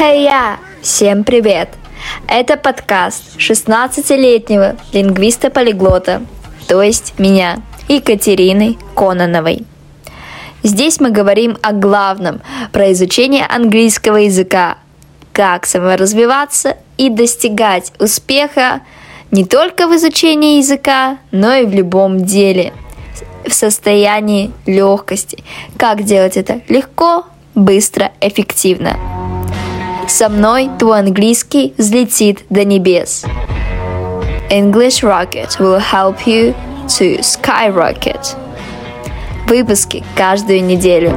Хей, я! Всем привет! Это подкаст 16-летнего лингвиста-полиглота, то есть меня, Екатерины Кононовой. Здесь мы говорим о главном, про изучение английского языка, как саморазвиваться и достигать успеха не только в изучении языка, но и в любом деле, в состоянии легкости. Как делать это легко, быстро, эффективно. Со мной твой английский взлетит до небес. English Rocket will help you to skyrocket. Выпуски каждую неделю.